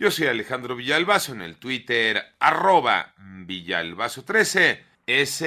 Yo soy Alejandro Villalbazo en el Twitter, arroba Villalbazo13. Es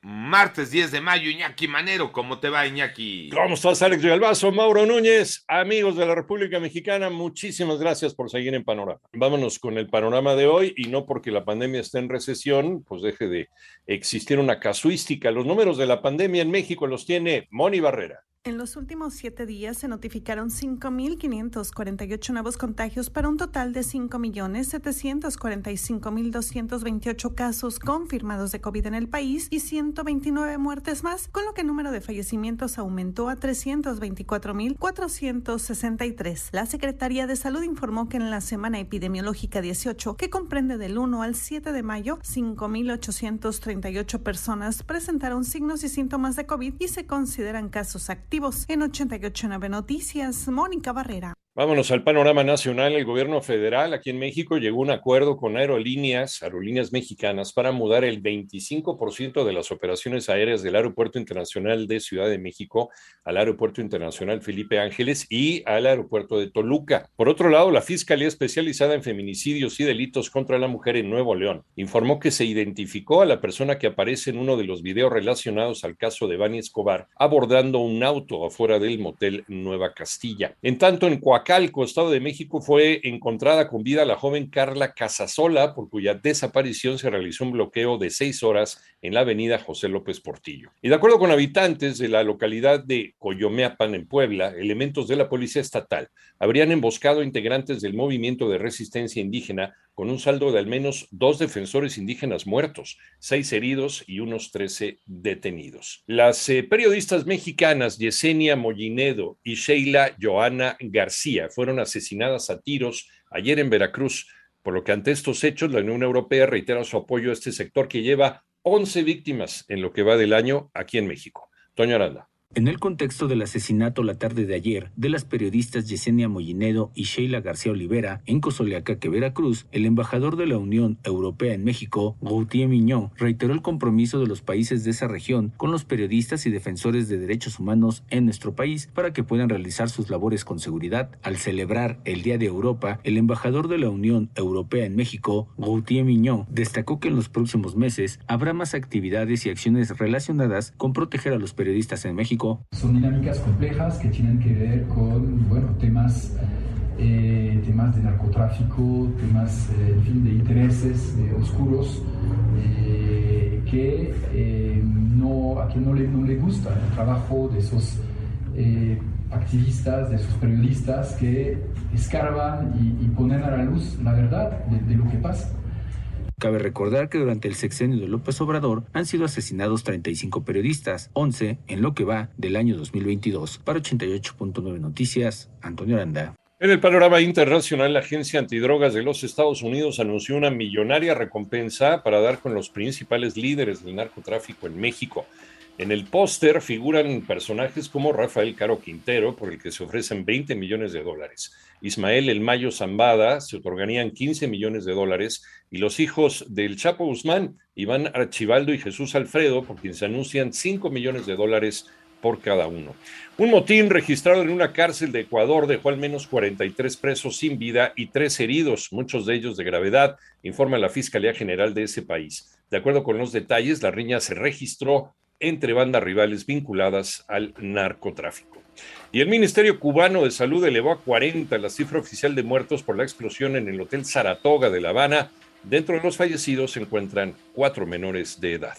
martes 10 de mayo, Iñaki Manero. ¿Cómo te va, Iñaki? ¿Cómo estás, Alex Villalbazo? Mauro Núñez, amigos de la República Mexicana, muchísimas gracias por seguir en Panorama. Vámonos con el panorama de hoy y no porque la pandemia esté en recesión, pues deje de existir una casuística. Los números de la pandemia en México los tiene Moni Barrera. En los últimos siete días se notificaron 5.548 nuevos contagios para un total de 5.745.228 casos confirmados de COVID en el país y 129 muertes más, con lo que el número de fallecimientos aumentó a 324.463. La Secretaría de Salud informó que en la semana epidemiológica 18, que comprende del 1 al 7 de mayo, 5.838 personas presentaron signos y síntomas de COVID y se consideran casos activos en 889 Noticias. Mónica Barrera. Vámonos al panorama nacional. El gobierno federal aquí en México llegó a un acuerdo con aerolíneas, aerolíneas mexicanas, para mudar el 25% de las operaciones aéreas del Aeropuerto Internacional de Ciudad de México al Aeropuerto Internacional Felipe Ángeles y al Aeropuerto de Toluca. Por otro lado, la Fiscalía Especializada en Feminicidios y Delitos contra la Mujer en Nuevo León informó que se identificó a la persona que aparece en uno de los videos relacionados al caso de Bani Escobar abordando un auto afuera del motel Nueva Castilla. En tanto, en Calco, Estado de México, fue encontrada con vida la joven Carla Casasola, por cuya desaparición se realizó un bloqueo de seis horas en la avenida José López Portillo. Y de acuerdo con habitantes de la localidad de Coyomeapan, en Puebla, elementos de la Policía Estatal habrían emboscado integrantes del movimiento de resistencia indígena con un saldo de al menos dos defensores indígenas muertos, seis heridos y unos trece detenidos. Las eh, periodistas mexicanas Yesenia Mollinedo y Sheila Joana García fueron asesinadas a tiros ayer en Veracruz, por lo que ante estos hechos la Unión Europea reitera su apoyo a este sector que lleva 11 víctimas en lo que va del año aquí en México. Toño Aranda. En el contexto del asesinato la tarde de ayer de las periodistas Yesenia Mollinedo y Sheila García Olivera en Cozoleacaque, Veracruz, el embajador de la Unión Europea en México, Gautier Miñón, reiteró el compromiso de los países de esa región con los periodistas y defensores de derechos humanos en nuestro país para que puedan realizar sus labores con seguridad. Al celebrar el Día de Europa, el embajador de la Unión Europea en México, Gautier Miñón, destacó que en los próximos meses habrá más actividades y acciones relacionadas con proteger a los periodistas en México son dinámicas complejas que tienen que ver con bueno, temas, eh, temas de narcotráfico, temas eh, fin, de intereses oscuros eh, que no, a quien no le, no le gusta el trabajo de esos activistas, de esos periodistas que escarban y, ponen a la luz la verdad de lo que pasa. Cabe recordar que durante el sexenio de López Obrador han sido asesinados 35 periodistas, 11 en lo que va del año 2022. Para 88.9 Noticias, Antonio Aranda. En el panorama internacional, la Agencia Antidrogas de los Estados Unidos anunció una millonaria recompensa para dar con los principales líderes del narcotráfico en México. En el póster figuran personajes como Rafael Caro Quintero, por el que se ofrecen 20 millones de dólares. Ismael El Mayo Zambada se otorgarían 15 millones de dólares y los hijos del Chapo Guzmán, Iván Archibaldo y Jesús Alfredo, por quien se anuncian 5 millones de dólares por cada uno. Un motín registrado en una cárcel de Ecuador dejó al menos 43 presos sin vida y tres heridos, muchos de ellos de gravedad, informa la Fiscalía General de ese país. De acuerdo con los detalles, la riña se registró entre bandas rivales vinculadas al narcotráfico. Y el Ministerio Cubano de Salud elevó a 40 la cifra oficial de muertos por la explosión en el Hotel Saratoga de La Habana. Dentro de los fallecidos se encuentran cuatro menores de edad.